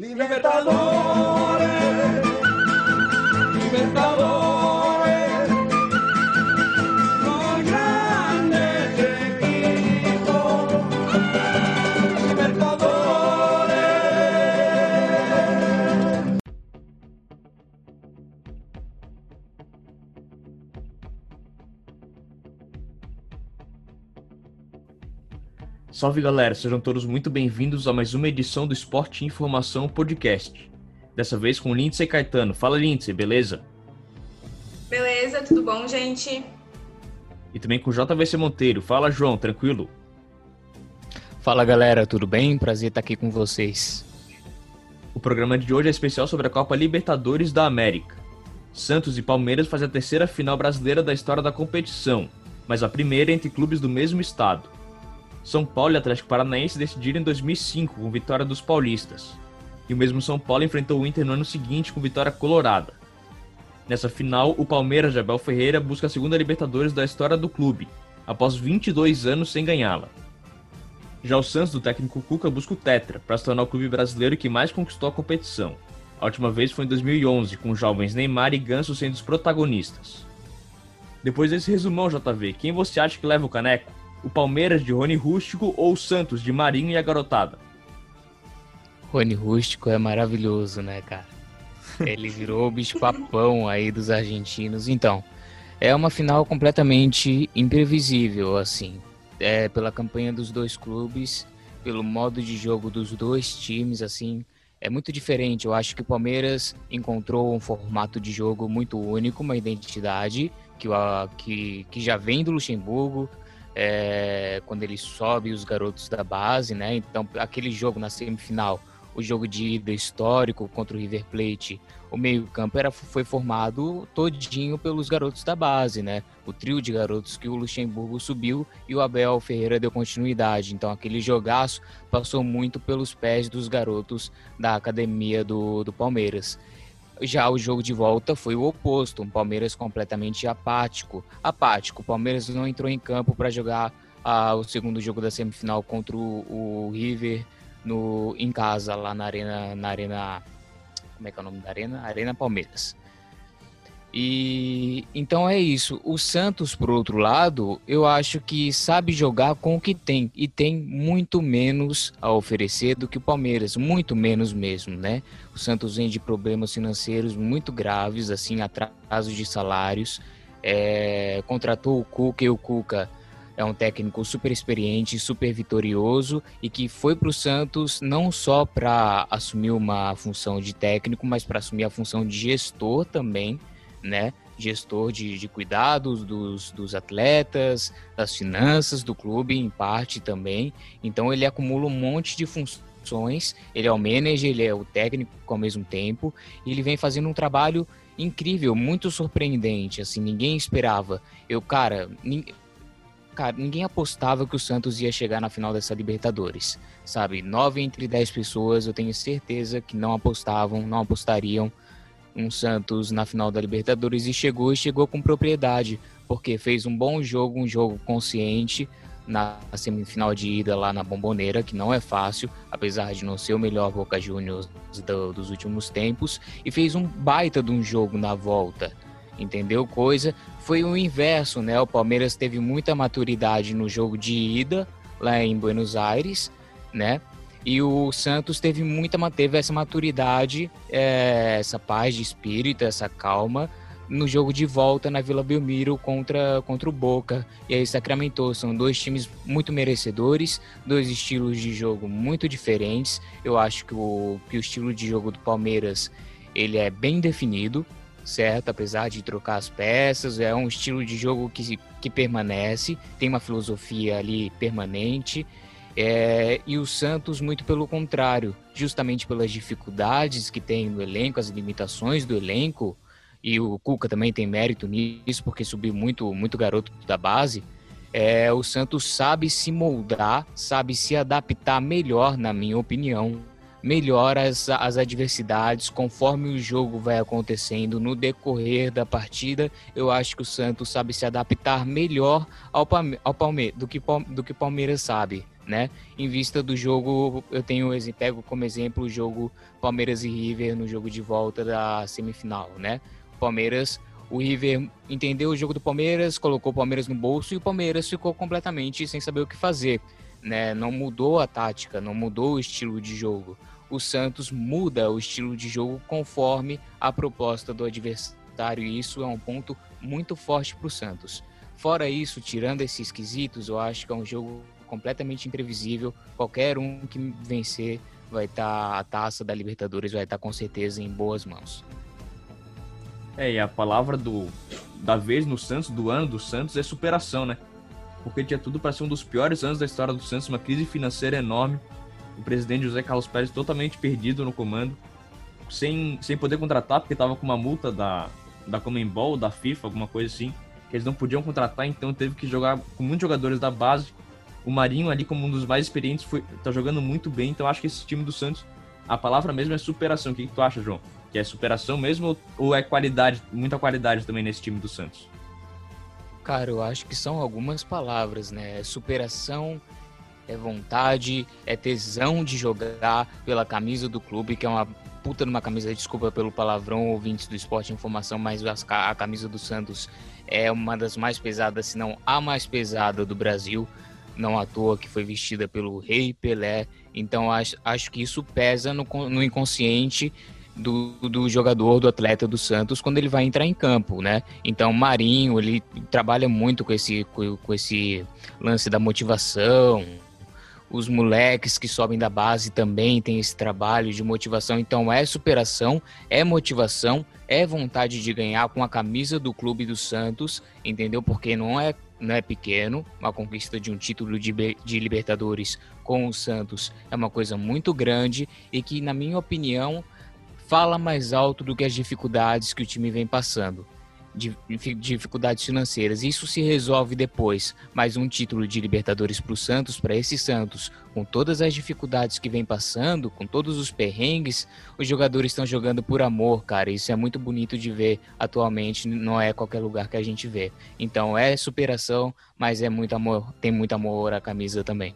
Libertadores, Salve galera, sejam todos muito bem-vindos a mais uma edição do Esporte e Informação Podcast. Dessa vez com Lindsay Caetano. Fala Lindsay, beleza? Beleza, tudo bom, gente? E também com JVC Monteiro. Fala João, tranquilo? Fala galera, tudo bem? Prazer estar aqui com vocês. O programa de hoje é especial sobre a Copa Libertadores da América. Santos e Palmeiras fazem a terceira final brasileira da história da competição, mas a primeira entre clubes do mesmo estado. São Paulo e Atlético Paranaense decidiram em 2005 com vitória dos paulistas. E o mesmo São Paulo enfrentou o Inter no ano seguinte com vitória colorada. Nessa final, o Palmeiras de Abel Ferreira busca a segunda Libertadores da história do clube, após 22 anos sem ganhá-la. Já o Santos do técnico Cuca busca o Tetra para se tornar o clube brasileiro que mais conquistou a competição. A última vez foi em 2011, com os jovens Neymar e Ganso sendo os protagonistas. Depois desse resumão, JV, quem você acha que leva o caneco? O Palmeiras de Rony Rústico ou o Santos de Marinho e a garotada? Rony Rústico é maravilhoso, né, cara? Ele virou o bicho papão aí dos argentinos. Então, é uma final completamente imprevisível, assim. É, pela campanha dos dois clubes, pelo modo de jogo dos dois times, assim. É muito diferente. Eu acho que o Palmeiras encontrou um formato de jogo muito único, uma identidade que, que, que já vem do Luxemburgo, é, quando ele sobe os garotos da base, né? Então, aquele jogo na semifinal, o jogo de ida histórico contra o River Plate, o meio-campo era foi formado todinho pelos garotos da base, né? O trio de garotos que o Luxemburgo subiu e o Abel Ferreira deu continuidade. Então, aquele jogaço passou muito pelos pés dos garotos da academia do, do Palmeiras. Já o jogo de volta foi o oposto, um Palmeiras completamente apático. Apático, o Palmeiras não entrou em campo para jogar ah, o segundo jogo da semifinal contra o, o, River no, em casa, lá na Arena, na Arena. Como é que é o nome da Arena? Arena Palmeiras. E então é isso. O Santos, por outro lado, eu acho que sabe jogar com o que tem e tem muito menos a oferecer do que o Palmeiras, muito menos mesmo, né? O Santos vem de problemas financeiros muito graves, assim, atrasos de salários. É, contratou o Cuca e o Cuca é um técnico super experiente, super vitorioso e que foi para o Santos não só para assumir uma função de técnico, mas para assumir a função de gestor também né? Gestor de, de cuidados dos, dos atletas, das finanças do clube, em parte também. Então ele acumula um monte de funções. Ele é o manager, ele é o técnico ao mesmo tempo. E ele vem fazendo um trabalho incrível, muito surpreendente. Assim, ninguém esperava. Eu, cara, cara, ninguém apostava que o Santos ia chegar na final dessa Libertadores, sabe? Nove entre dez pessoas, eu tenho certeza que não apostavam, não apostariam um Santos na final da Libertadores e chegou e chegou com propriedade, porque fez um bom jogo, um jogo consciente na semifinal de ida lá na Bomboneira, que não é fácil, apesar de não ser o melhor Boca Juniors do, dos últimos tempos, e fez um baita de um jogo na volta. Entendeu? Coisa foi o inverso, né? O Palmeiras teve muita maturidade no jogo de ida lá em Buenos Aires, né? E o Santos teve muita teve essa maturidade, é, essa paz de espírito, essa calma no jogo de volta na Vila Belmiro contra, contra o Boca. E aí sacramentou. São dois times muito merecedores, dois estilos de jogo muito diferentes. Eu acho que o, que o estilo de jogo do Palmeiras ele é bem definido, certo? Apesar de trocar as peças, é um estilo de jogo que, que permanece, tem uma filosofia ali permanente. É, e o Santos, muito pelo contrário, justamente pelas dificuldades que tem no elenco, as limitações do elenco, e o Cuca também tem mérito nisso, porque subiu muito, muito garoto da base. É, o Santos sabe se moldar, sabe se adaptar melhor, na minha opinião, melhor as, as adversidades conforme o jogo vai acontecendo no decorrer da partida. Eu acho que o Santos sabe se adaptar melhor ao, ao Palmeiras do que, do que o Palmeiras sabe né? Em vista do jogo, eu tenho pego como exemplo o jogo Palmeiras e River no jogo de volta da semifinal, né? Palmeiras, o River entendeu o jogo do Palmeiras, colocou o Palmeiras no bolso e o Palmeiras ficou completamente sem saber o que fazer, né? Não mudou a tática, não mudou o estilo de jogo. O Santos muda o estilo de jogo conforme a proposta do adversário e isso é um ponto muito forte para o Santos. Fora isso, tirando esses quesitos, eu acho que é um jogo completamente imprevisível. Qualquer um que vencer vai estar tá, a taça da Libertadores vai estar tá, com certeza em boas mãos. É, e a palavra do da vez no Santos, do ano do Santos é superação, né? Porque tinha tudo para ser um dos piores anos da história do Santos, uma crise financeira enorme, o presidente José Carlos Pérez totalmente perdido no comando, sem, sem poder contratar porque estava com uma multa da da Comembol, da FIFA, alguma coisa assim, que eles não podiam contratar, então teve que jogar com muitos jogadores da base o Marinho ali como um dos mais experientes foi, tá jogando muito bem, então acho que esse time do Santos, a palavra mesmo é superação. O que, que tu acha, João? Que é superação mesmo ou é qualidade, muita qualidade também nesse time do Santos? Cara, eu acho que são algumas palavras, né? É superação, é vontade, é tesão de jogar pela camisa do clube, que é uma puta numa camisa, desculpa pelo palavrão, ouvintes do Esporte Informação, mas a camisa do Santos é uma das mais pesadas, se não a mais pesada do Brasil não à toa que foi vestida pelo Rei Pelé. Então acho, acho que isso pesa no, no inconsciente do, do, jogador, do atleta do Santos quando ele vai entrar em campo, né? Então Marinho ele trabalha muito com esse, com, com esse lance da motivação. Os moleques que sobem da base também têm esse trabalho de motivação. Então é superação, é motivação, é vontade de ganhar com a camisa do clube do Santos, entendeu? Porque não é não é pequeno, uma conquista de um título de, de Libertadores com o Santos é uma coisa muito grande e que, na minha opinião, fala mais alto do que as dificuldades que o time vem passando dificuldades financeiras. Isso se resolve depois. Mais um título de Libertadores para o Santos, para esse Santos, com todas as dificuldades que vem passando, com todos os perrengues, os jogadores estão jogando por amor, cara. Isso é muito bonito de ver atualmente, não é qualquer lugar que a gente vê. Então é superação, mas é muito amor, tem muito amor a camisa também.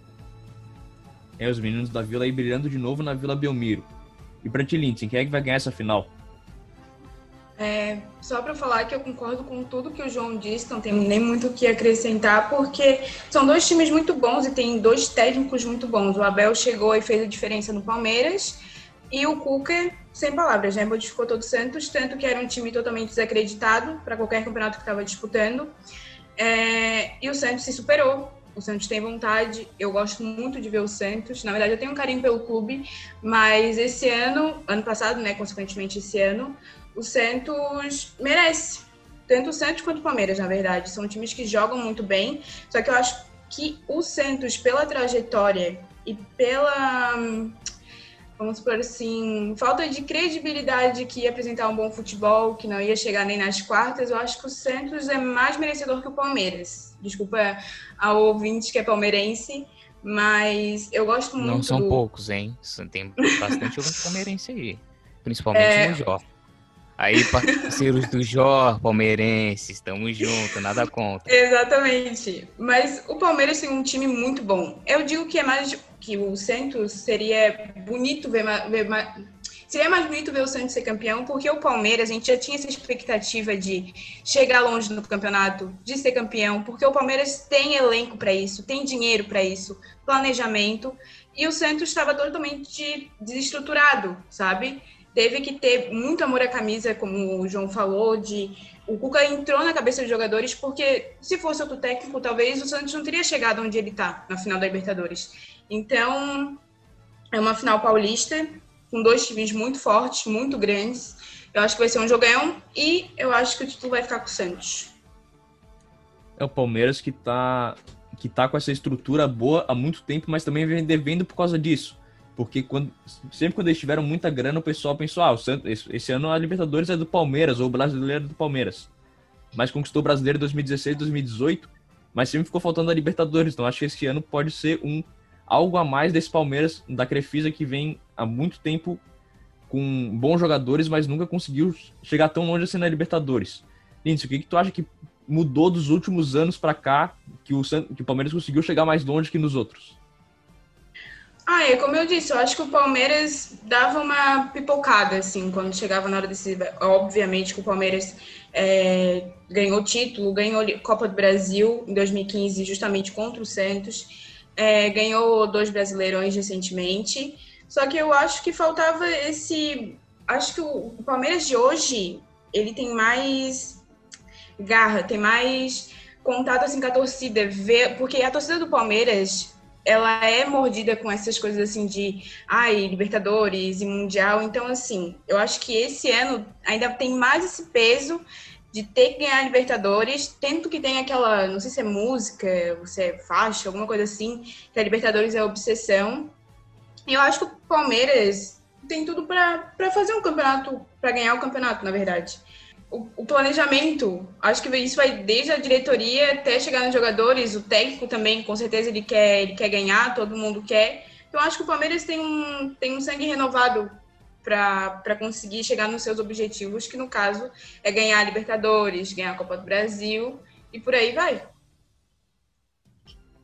É, os meninos da Vila aí brilhando de novo na Vila Belmiro. E pra ti, Lindsay, quem é que vai ganhar essa final? Só para falar que eu concordo com tudo que o João disse, não tem nem muito o que acrescentar, porque são dois times muito bons e tem dois técnicos muito bons. O Abel chegou e fez a diferença no Palmeiras, e o Cuca, sem palavras, né? Modificou todo o Santos, tanto que era um time totalmente desacreditado para qualquer campeonato que estava disputando. É, e o Santos se superou. O Santos tem vontade, eu gosto muito de ver o Santos. Na verdade, eu tenho um carinho pelo clube, mas esse ano, ano passado, né, consequentemente esse ano, o Santos merece. Tanto o Santos quanto o Palmeiras, na verdade. São times que jogam muito bem. Só que eu acho que o Santos, pela trajetória e pela. Vamos por assim, falta de credibilidade que ia apresentar um bom futebol, que não ia chegar nem nas quartas, eu acho que o Santos é mais merecedor que o Palmeiras. Desculpa ao ouvinte que é palmeirense, mas eu gosto muito. Não são do... poucos, hein? Tem bastante ouvinte palmeirense aí. Principalmente é... no Jó. Aí, parceiros do Jó, palmeirenses, estamos juntos, nada contra. Exatamente. Mas o Palmeiras tem um time muito bom. Eu digo que é mais que o Santos seria bonito ver, ver seria mais bonito ver o Santos ser campeão, porque o Palmeiras, a gente já tinha essa expectativa de chegar longe no campeonato, de ser campeão, porque o Palmeiras tem elenco para isso, tem dinheiro para isso, planejamento, e o Santos estava totalmente desestruturado, sabe? Teve que ter muito amor à camisa, como o João falou, de o Cuca entrou na cabeça dos jogadores porque se fosse outro técnico, talvez o Santos não teria chegado onde ele está na final da Libertadores. Então, é uma final paulista com dois times muito fortes, muito grandes. Eu acho que vai ser um jogão e eu acho que o título vai ficar com o Santos. É o Palmeiras que está que tá com essa estrutura boa há muito tempo, mas também vem devendo por causa disso. Porque quando, sempre quando eles tiveram muita grana, o pessoal pensou: ah, Santos, esse ano a Libertadores é do Palmeiras, ou o brasileiro é do Palmeiras. Mas conquistou o brasileiro em 2016, 2018, mas sempre ficou faltando a Libertadores. Então acho que esse ano pode ser um algo a mais desse Palmeiras da Crefisa que vem há muito tempo com bons jogadores, mas nunca conseguiu chegar tão longe assim na Libertadores. Lindsay, o que, que tu acha que mudou dos últimos anos para cá que o, que o Palmeiras conseguiu chegar mais longe que nos outros? Ah, é como eu disse, eu acho que o Palmeiras dava uma pipocada, assim, quando chegava na hora decisiva. Obviamente que o Palmeiras é, ganhou título, ganhou Copa do Brasil em 2015, justamente contra o Santos, é, ganhou dois brasileirões recentemente. Só que eu acho que faltava esse. Acho que o Palmeiras de hoje ele tem mais garra, tem mais contato assim com a torcida, ver, porque a torcida do Palmeiras ela é mordida com essas coisas assim de ai, Libertadores e Mundial. Então, assim, eu acho que esse ano ainda tem mais esse peso de ter que ganhar Libertadores, tendo que tem aquela, não sei se é música, se é faixa, alguma coisa assim, que a Libertadores é obsessão. E eu acho que o Palmeiras tem tudo para fazer um campeonato, para ganhar o campeonato, na verdade o, planejamento, acho que isso vai desde a diretoria até chegar nos jogadores, o técnico também, com certeza ele quer, ele quer ganhar, todo mundo quer. Então acho que o Palmeiras tem um, tem um sangue renovado para conseguir chegar nos seus objetivos, que no caso é ganhar a Libertadores, ganhar a Copa do Brasil e por aí vai.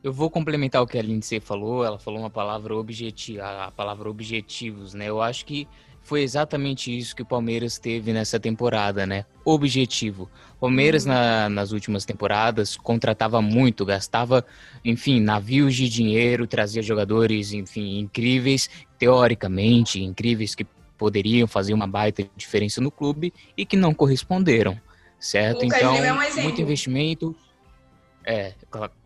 Eu vou complementar o que a Lindsay falou, ela falou uma palavra objetiva, a palavra objetivos, né? Eu acho que foi exatamente isso que o Palmeiras teve nessa temporada, né? Objetivo. Palmeiras uhum. na, nas últimas temporadas contratava muito, gastava, enfim, navios de dinheiro, trazia jogadores, enfim, incríveis, teoricamente incríveis que poderiam fazer uma baita diferença no clube e que não corresponderam, certo? então, é um muito investimento. É,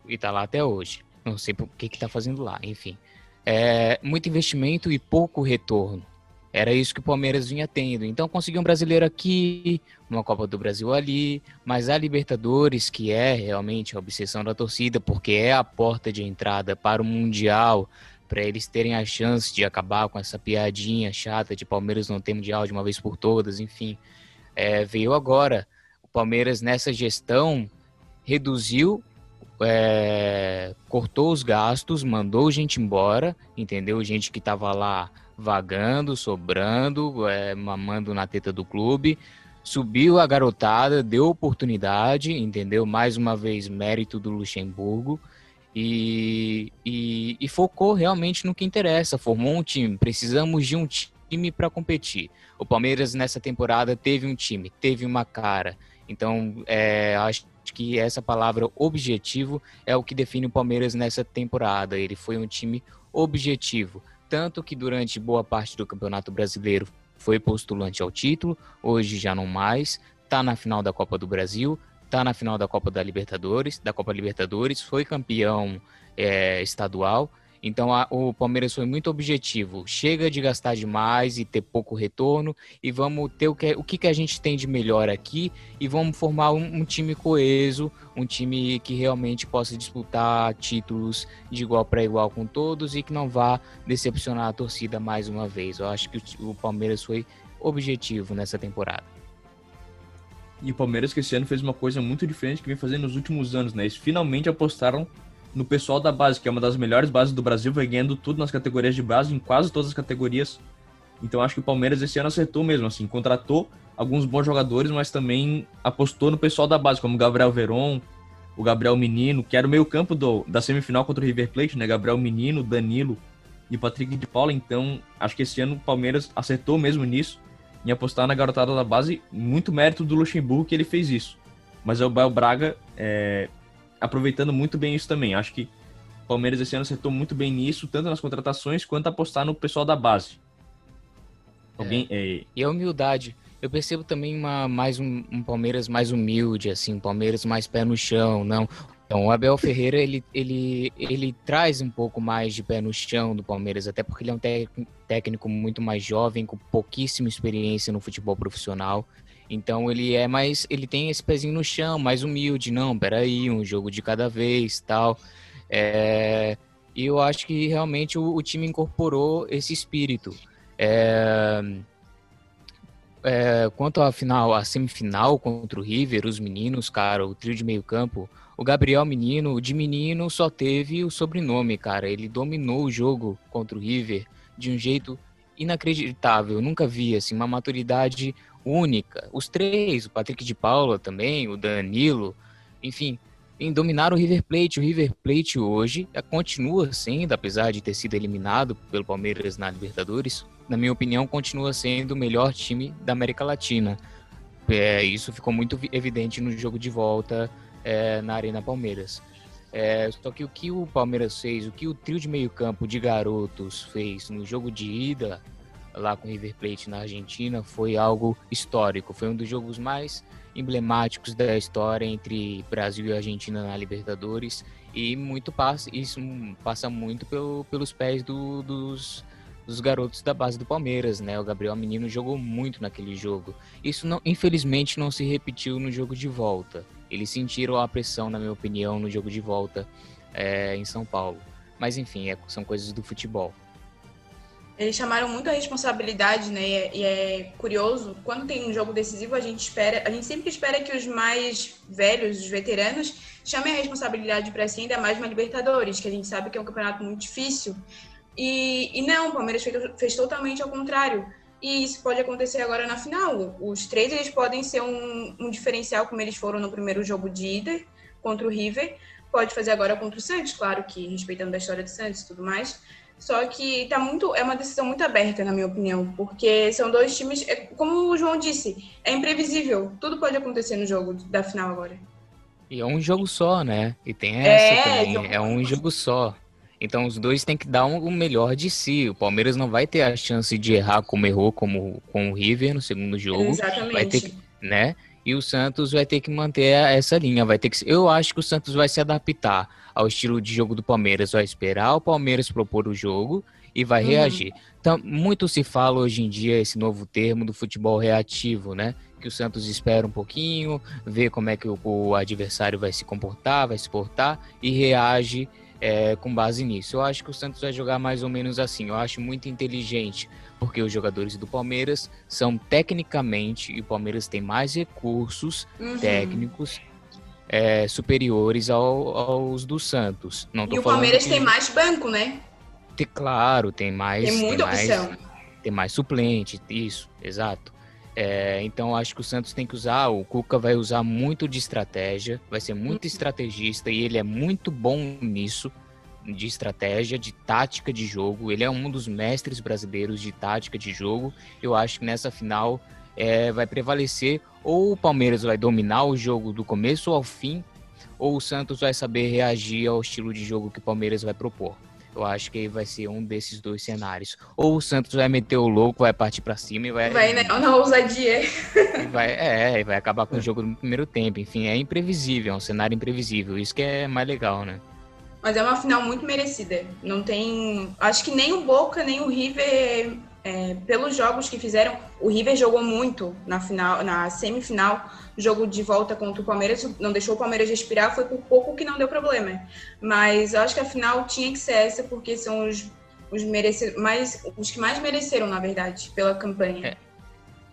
e tá lá até hoje. Não sei o que que tá fazendo lá, enfim. É, muito investimento e pouco retorno. Era isso que o Palmeiras vinha tendo. Então conseguiu um brasileiro aqui, uma Copa do Brasil ali, mas a Libertadores, que é realmente a obsessão da torcida, porque é a porta de entrada para o Mundial, para eles terem a chance de acabar com essa piadinha chata de Palmeiras não ter Mundial de uma vez por todas, enfim. É, veio agora. O Palmeiras nessa gestão reduziu é, cortou os gastos, mandou gente embora, entendeu? Gente que estava lá vagando, sobrando, é, mamando na teta do clube. Subiu a garotada, deu oportunidade, entendeu? Mais uma vez, mérito do Luxemburgo. E, e, e focou realmente no que interessa. Formou um time. Precisamos de um time para competir. O Palmeiras nessa temporada teve um time, teve uma cara. Então, é, acho que essa palavra objetivo é o que define o Palmeiras nessa temporada. Ele foi um time objetivo tanto que durante boa parte do Campeonato Brasileiro foi postulante ao título, hoje já não mais, está na final da Copa do Brasil, está na final da Copa da Libertadores, da Copa Libertadores, foi campeão é, estadual então a, o Palmeiras foi muito objetivo. Chega de gastar demais e ter pouco retorno e vamos ter o que, o que, que a gente tem de melhor aqui e vamos formar um, um, time coeso, um time que realmente possa disputar títulos de igual para igual com todos e que não vá decepcionar a torcida mais uma vez. Eu acho que o, o Palmeiras foi objetivo nessa temporada. E o Palmeiras que esse ano fez uma coisa muito diferente que vem fazendo nos últimos anos, né? Eles finalmente apostaram no pessoal da base, que é uma das melhores bases do Brasil, vai ganhando tudo nas categorias de base, em quase todas as categorias. Então acho que o Palmeiras esse ano acertou mesmo, assim, contratou alguns bons jogadores, mas também apostou no pessoal da base, como o Gabriel Veron, o Gabriel Menino, que era o meio-campo da semifinal contra o River Plate, né? Gabriel Menino, Danilo e Patrick de Paula. Então, acho que esse ano o Palmeiras acertou mesmo nisso, em apostar na garotada da base. Muito mérito do Luxemburgo que ele fez isso. Mas o Bel Braga é, aproveitando muito bem isso também. Acho que o Palmeiras esse ano acertou muito bem nisso, tanto nas contratações quanto apostar no pessoal da base. Alguém, é. É... E a humildade. Eu percebo também uma, mais um, um, Palmeiras mais humilde, assim, um Palmeiras mais pé no chão, não. Então, o Abel Ferreira, ele, ele, ele traz um pouco mais de pé no chão do Palmeiras, até porque ele é um técnico muito mais jovem, com pouquíssima experiência no futebol profissional. Então ele é mais, ele tem esse pezinho no chão, mais humilde, não, peraí, um jogo de cada vez, tal. É, e eu acho que realmente o, o time incorporou esse espírito. É, é, quanto à final, a semifinal contra o River, os meninos, cara, o trio de meio campo, o Gabriel Menino, de menino só teve o sobrenome, cara. Ele dominou o jogo contra o River de um jeito inacreditável. Eu nunca vi assim uma maturidade única. Os três, o Patrick de Paula também, o Danilo, enfim, em dominar o River Plate. O River Plate hoje eh, continua sendo, apesar de ter sido eliminado pelo Palmeiras na Libertadores, na minha opinião, continua sendo o melhor time da América Latina. É, isso ficou muito vi- evidente no jogo de volta é, na Arena Palmeiras. É, só que o que o Palmeiras fez, o que o trio de meio-campo de garotos fez no jogo de ida lá com o River Plate na Argentina foi algo histórico. Foi um dos jogos mais emblemáticos da história entre Brasil e Argentina na Libertadores e muito passa isso passa muito pelo, pelos pés do- dos, dos garotos da base do Palmeiras, né? O Gabriel Menino jogou muito naquele jogo. Isso não, infelizmente não se repetiu no jogo de volta. Eles sentiram a pressão, na minha opinião, no jogo de volta é, em São Paulo. Mas enfim, é- são coisas do futebol. Eles chamaram muito a responsabilidade, né? E é, e é curioso, quando tem um jogo decisivo, a gente espera, a gente sempre espera que os mais velhos, os veteranos, chamem a responsabilidade para si, ainda mais uma Libertadores, que a gente sabe que é um campeonato muito difícil. E, e não, o Palmeiras fez, fez totalmente ao contrário. E isso pode acontecer agora na final. Os três eles podem ser um, um diferencial, como eles foram no primeiro jogo de ida contra o River. Pode fazer agora contra o Santos, claro que respeitando a história do Santos e tudo mais. Só que tá muito, é uma decisão muito aberta, na minha opinião, porque são dois times, é, como o João disse, é imprevisível. Tudo pode acontecer no jogo da final agora. E é um jogo só, né? E tem essa É, também. jogo- É um jogo só. Então os dois têm que dar um- o melhor de si. O Palmeiras não vai ter a chance de errar como errou como, com o River no segundo jogo, Exatamente. vai ter que- né? E o Santos vai ter que manter essa linha. Vai ter que. Eu acho que o Santos vai se adaptar ao estilo de jogo do Palmeiras. Vai esperar o Palmeiras propor o jogo e vai Uhum. reagir. Então, muito se fala hoje em dia esse novo termo do futebol reativo, né? Que o Santos espera um pouquinho, vê como é que o, o adversário vai se comportar, vai se portar e reage é, com base nisso. Eu acho que o Santos vai jogar mais ou menos assim. Eu acho muito inteligente, porque os jogadores do Palmeiras são tecnicamente, e o Palmeiras tem mais recursos Uhum. técnicos é, superiores ao- aos do Santos. Não E o Palmeiras que- tem mais banco, né? tem- Claro, tem mais. Tem muita mais, opção. tem mais suplente, isso, exato. É, então acho que o Santos tem que usar, o Cuca vai usar muito de estratégia, vai ser muito estrategista e ele é muito bom nisso, de estratégia, de tática de jogo. Ele é um dos mestres brasileiros de tática de jogo. Eu acho que nessa final é, vai prevalecer ou o Palmeiras vai dominar o jogo do começo ao fim, ou o Santos vai saber reagir ao estilo de jogo que o Palmeiras vai propor. Eu acho que vai ser um desses dois cenários. Ou o Santos vai meter o louco, vai partir pra cima e vai, Vai né, na ousadia. vai, é, e vai acabar com o jogo no primeiro tempo. Enfim, é imprevisível, é um cenário imprevisível. Isso que é mais legal, né? Mas é uma final muito merecida. Não tem. Acho que nem o Boca, nem o River, é, pelos jogos que fizeram, o River jogou muito na final, na semifinal, jogo de volta contra o Palmeiras, não deixou o Palmeiras respirar, foi por pouco que não deu problema. Mas eu acho que a final tinha que ser essa, porque são os, os, merece, mais, os que mais mereceram, na verdade, pela campanha. É.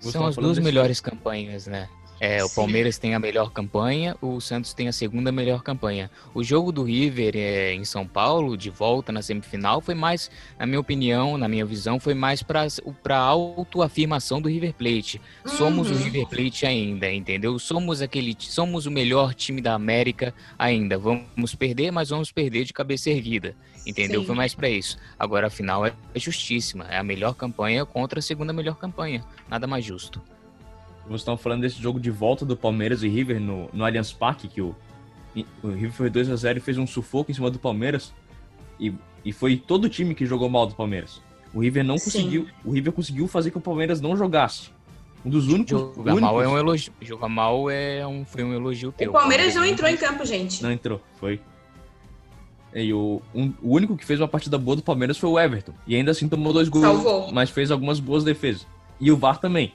São as duas desse- melhores campanhas, né? É, o. Palmeiras tem a melhor campanha, o Santos tem a segunda melhor campanha. O jogo do River é, em São Paulo, de volta na semifinal, foi mais, na minha opinião, na minha visão, foi mais para a autoafirmação do River Plate. Somos o Uhum. River Plate ainda, entendeu? Somos aquele, somos o melhor time da América ainda. Vamos perder, mas vamos perder de cabeça erguida, entendeu? Sim. Foi mais para isso. Agora a final é justíssima, é a melhor campanha contra a segunda melhor campanha. Nada mais justo. Vocês estão falando desse jogo de volta do Palmeiras e River no, no Allianz Parque, que o, o River foi 2 a 0 e fez um sufoco em cima do Palmeiras. E, e foi todo o time que jogou mal do Palmeiras. O River não Sim. conseguiu. O River conseguiu fazer que o Palmeiras não jogasse. Um dos únicos. Jogar únicos- mal é um elogio. Jogar mal é um, foi um elogio teu. O Palmeiras não entrou em campo, gente. Não entrou, foi. E o, um- o único que fez uma partida boa do Palmeiras foi o Everton. E ainda assim tomou dois gols, Salvou. mas fez algumas boas defesas. E o VAR também.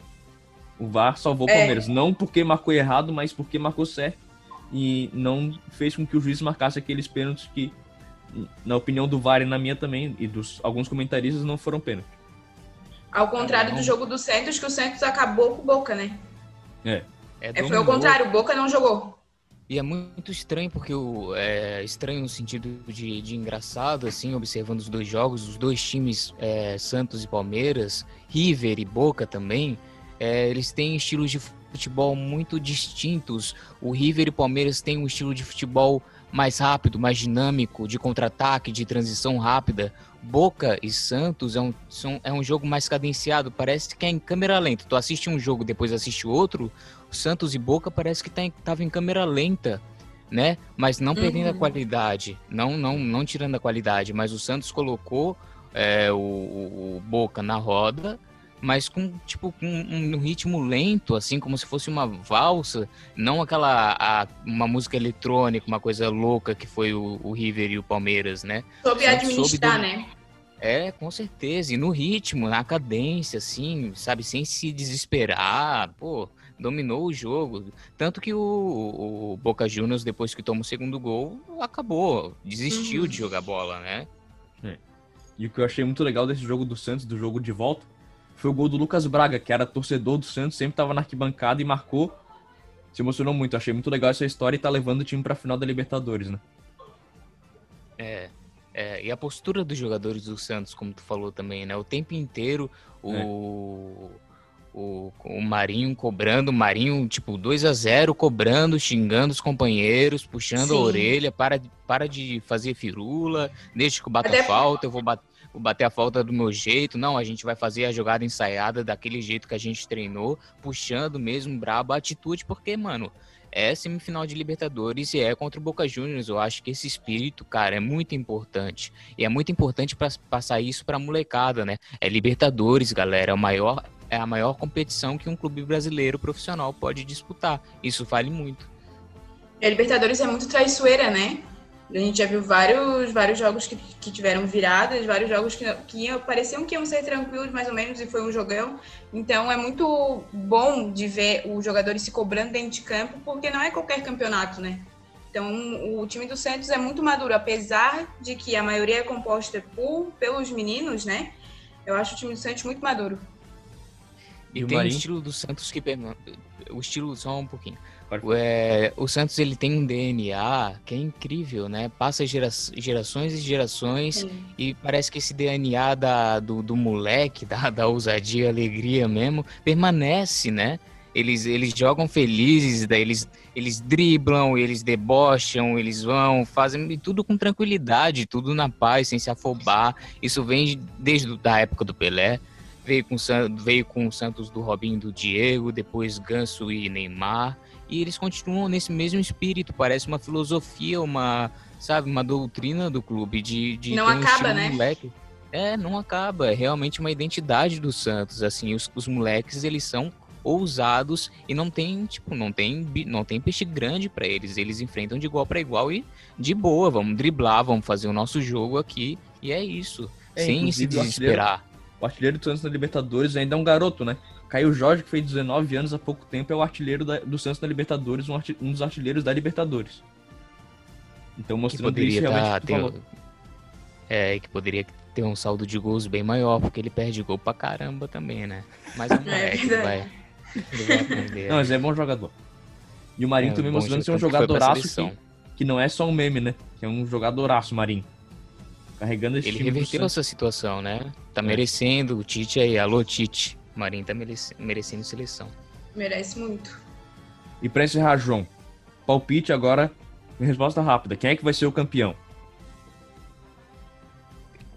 O VAR salvou o É. Palmeiras. Não porque marcou errado, mas porque marcou certo. E não fez com que o juiz marcasse aqueles pênaltis que, na opinião do VAR e na minha também, e dos alguns comentaristas, não foram pênaltis. Ao contrário Não. do jogo do Santos, que o Santos acabou com o Boca, né? É, É, foi dominou. ao contrário, o Boca não jogou. E é muito estranho, porque o, é estranho no sentido de, de engraçado, assim, observando os dois jogos, os dois times, é, Santos e Palmeiras, River e Boca também, é, eles têm estilos de futebol muito distintos. O River e o Palmeiras têm um estilo de futebol mais rápido, mais dinâmico, de contra-ataque, de transição rápida. Boca e Santos é um, são, é um jogo mais cadenciado, parece que é em câmera lenta. Tu assiste um jogo, depois assiste outro, Santos e Boca parece que tá em, tava em câmera lenta, né? Mas não perdendo Uhum. a qualidade, não, não, não tirando a qualidade, mas o Santos colocou é, o- o Boca na roda, mas com tipo com um ritmo lento, assim como se fosse uma valsa, não aquela a- uma música eletrônica, uma coisa louca que foi o, o River e o Palmeiras, né? Soube Soube administrar, do- né? É, com certeza. E no ritmo, na cadência, assim, sabe, sem se desesperar, pô, dominou o jogo. Tanto que o, o Boca Juniors, depois que toma o segundo gol, acabou, desistiu Uhum. de jogar bola, né? E o que eu achei muito legal desse jogo do Santos, do jogo de volta, foi o gol do Lucas Braga, que era torcedor do Santos, sempre tava na arquibancada e marcou. Se emocionou muito. Achei muito legal essa história e tá levando o time pra final da Libertadores, né? É, é, e a postura dos jogadores do Santos, como tu falou também, né? O tempo inteiro o, o, o Marinho cobrando, o Marinho, tipo, 2 a 0 cobrando, xingando os companheiros, puxando a Sim. orelha, para, de- para de fazer firula, deixa que eu bata Até- a falta, eu vou, bat- bater a falta do meu jeito. Não, a gente vai fazer a jogada ensaiada daquele jeito que a gente treinou, puxando mesmo, brabo a atitude, porque, mano, é semifinal de Libertadores e é contra o Boca Juniors. Eu acho que esse espírito, cara, é muito importante. E é muito importante para passar isso pra molecada, né? É Libertadores, galera, é, o maior, é a maior competição que um clube brasileiro profissional pode disputar. Isso vale muito. E a Libertadores é muito traiçoeira, né? A gente já viu vários, vários jogos que, que tiveram viradas, vários jogos que, que iam- pareciam que iam ser tranquilos, mais ou menos, e foi um jogão. Então é muito bom de ver os jogadores se cobrando dentro de campo, porque não é qualquer campeonato, né? Então o time do Santos é muito maduro, apesar de que a maioria é composta por, pelos meninos, né? Eu acho o time do Santos muito maduro. E, E o Marinho? estilo do Santos que o estilo só um pouquinho. É, o Santos ele tem um DNA que é incrível, né? Passa gera- gerações e gerações e parece que esse DNA da, do, do moleque, da, da ousadia, alegria mesmo, permanece, né? Eles, eles jogam felizes, daí eles, eles driblam, eles debocham, eles vão, fazem tudo com tranquilidade, tudo na paz, sem se afobar. Isso vem desde a época do Pelé. Veio com, veio com o Santos do Robinho e do Diego, depois Ganso e Neymar. E eles continuam nesse mesmo espírito. Parece uma filosofia, uma, sabe, uma doutrina do clube de, de Não ter um acaba, estilo né? moleque. É, não acaba. É realmente uma identidade do Santos. Assim, os, os moleques, eles são ousados e não tem, tipo, não tem, bi- não tem peixe grande pra eles. Eles enfrentam de igual pra igual e de boa, vamos driblar, vamos fazer o nosso jogo aqui e é isso, É, sem se inclusive, o artilheiro- desesperar. O artilheiro do Santos na Libertadores ainda é um garoto, né? Caio Jorge, que fez 19 anos há pouco tempo, é o artilheiro da- do Santos na Libertadores, um, arti- um dos artilheiros da Libertadores. Então, Que mostrando isso poderia realmente tá, que ter, falou. é, que poderia ter um saldo de gols bem maior, porque ele perde gol pra caramba também, né? Mas é um moleque, ele verdade. vai, ele vai aprender. Não, mas é bom jogador. E o Marinho É, também mostrando ser um jogador que foi pra jogadoraço que, que não é só um meme, né? Que é um jogadoraço, Marinho. Carregando esse Ele reverteu essa situação, né? Tá É. merecendo, o Tite aí, alô Tite. Marinho tá merece- merecendo seleção. Merece muito. E pra encerrar, João, palpite agora, resposta rápida. Quem é que vai ser o campeão?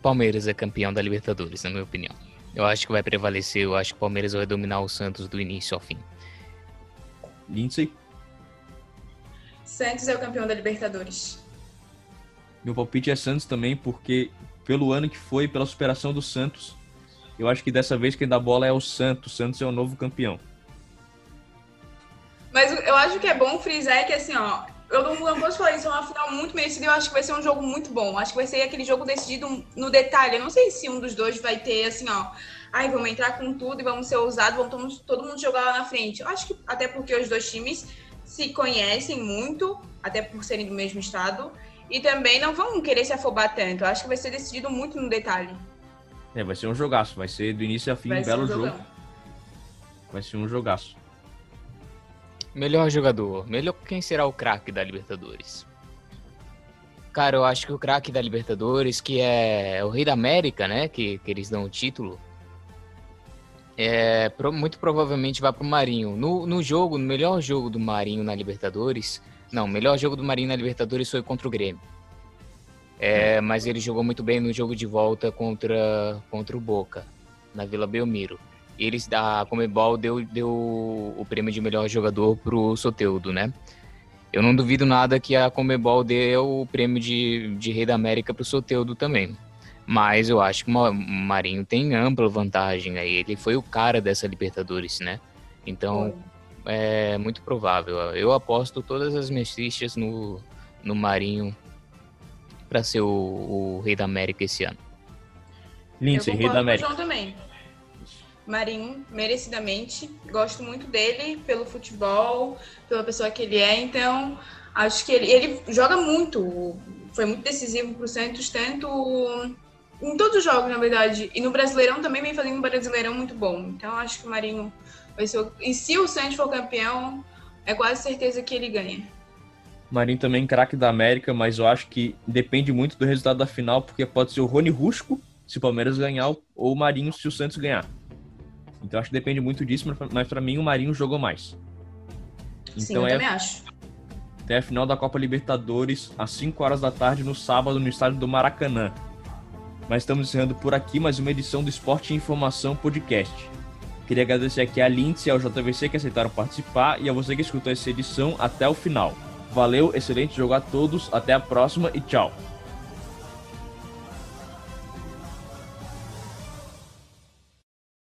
Palmeiras é campeão da Libertadores, na minha opinião. Eu acho que vai prevalecer, eu acho que o Palmeiras vai dominar o Santos do início ao fim. Lindsay. Santos é o campeão da Libertadores. Meu palpite é Santos também, porque pelo ano que foi, pela superação do Santos, eu acho que dessa vez quem dá bola é o Santos. O Santos é o novo campeão. Mas eu acho que é bom frisar que assim, ó, eu não, não posso falar isso, é uma final muito merecida eu acho que vai ser um jogo muito bom. Acho que vai ser aquele jogo decidido no detalhe. Eu não sei se um dos dois vai ter assim, ó, ai, vamos entrar com tudo e vamos ser ousados, vamos todo mundo jogar lá na frente. Eu acho que até porque os dois times se conhecem muito, até por serem do mesmo estado, e também não vão querer se afobar tanto. Eu acho que vai ser decidido muito no detalhe. É, vai ser um jogaço. Vai ser do início a fim Vai um belo um jogo. Vai ser um jogaço. Melhor jogador. Melhor quem será o craque da Libertadores? Cara, eu acho que o craque da Libertadores, que é o Rei da América, né? Que, que eles dão o título. É, muito provavelmente vai pro Marinho. No, no jogo, no melhor jogo do Marinho na Libertadores. Não, o melhor jogo do Marinho na Libertadores foi contra o Grêmio. É, mas ele jogou muito bem no jogo de volta contra, contra o Boca, na Vila Belmiro. Eles da Comebol deu, deu o prêmio de melhor jogador pro Soteudo, né? Eu não duvido nada que a Comebol dê o prêmio de, de Rei da América pro Soteudo também. Mas eu acho que o Marinho tem ampla vantagem aí. Ele foi o cara dessa Libertadores, né? Então é muito provável. Eu aposto todas as minhas fichas no, no Marinho para ser o, o Rei da América esse ano. Lindsay, Rei da concordo com o América. João também. Marinho, merecidamente. Gosto muito dele pelo futebol, pela pessoa que ele é. Então, acho que ele, ele joga muito. Foi muito decisivo para o Santos, tanto em todos os jogos, na verdade. E no Brasileirão também vem fazendo um Brasileirão muito bom. Então, acho que o Marinho vai ser. o- E se o Santos for campeão, é quase certeza que ele ganha. Marinho também craque da América, mas eu acho que depende muito do resultado da final, porque pode ser o Rony Rusco se o Palmeiras ganhar ou o Marinho se o Santos ganhar. Então acho que depende muito disso, mas- pra mim o Marinho jogou mais. Sim, Então eu é também acho. até a final da Copa Libertadores às 5 horas da tarde no sábado no estádio do Maracanã. Mas estamos encerrando por aqui mais uma edição do Esporte e Informação Podcast. Queria agradecer aqui a Lindsay e ao JVC que aceitaram participar e a você que escutou essa edição até o final. Valeu, excelente jogo a todos, até a próxima e tchau.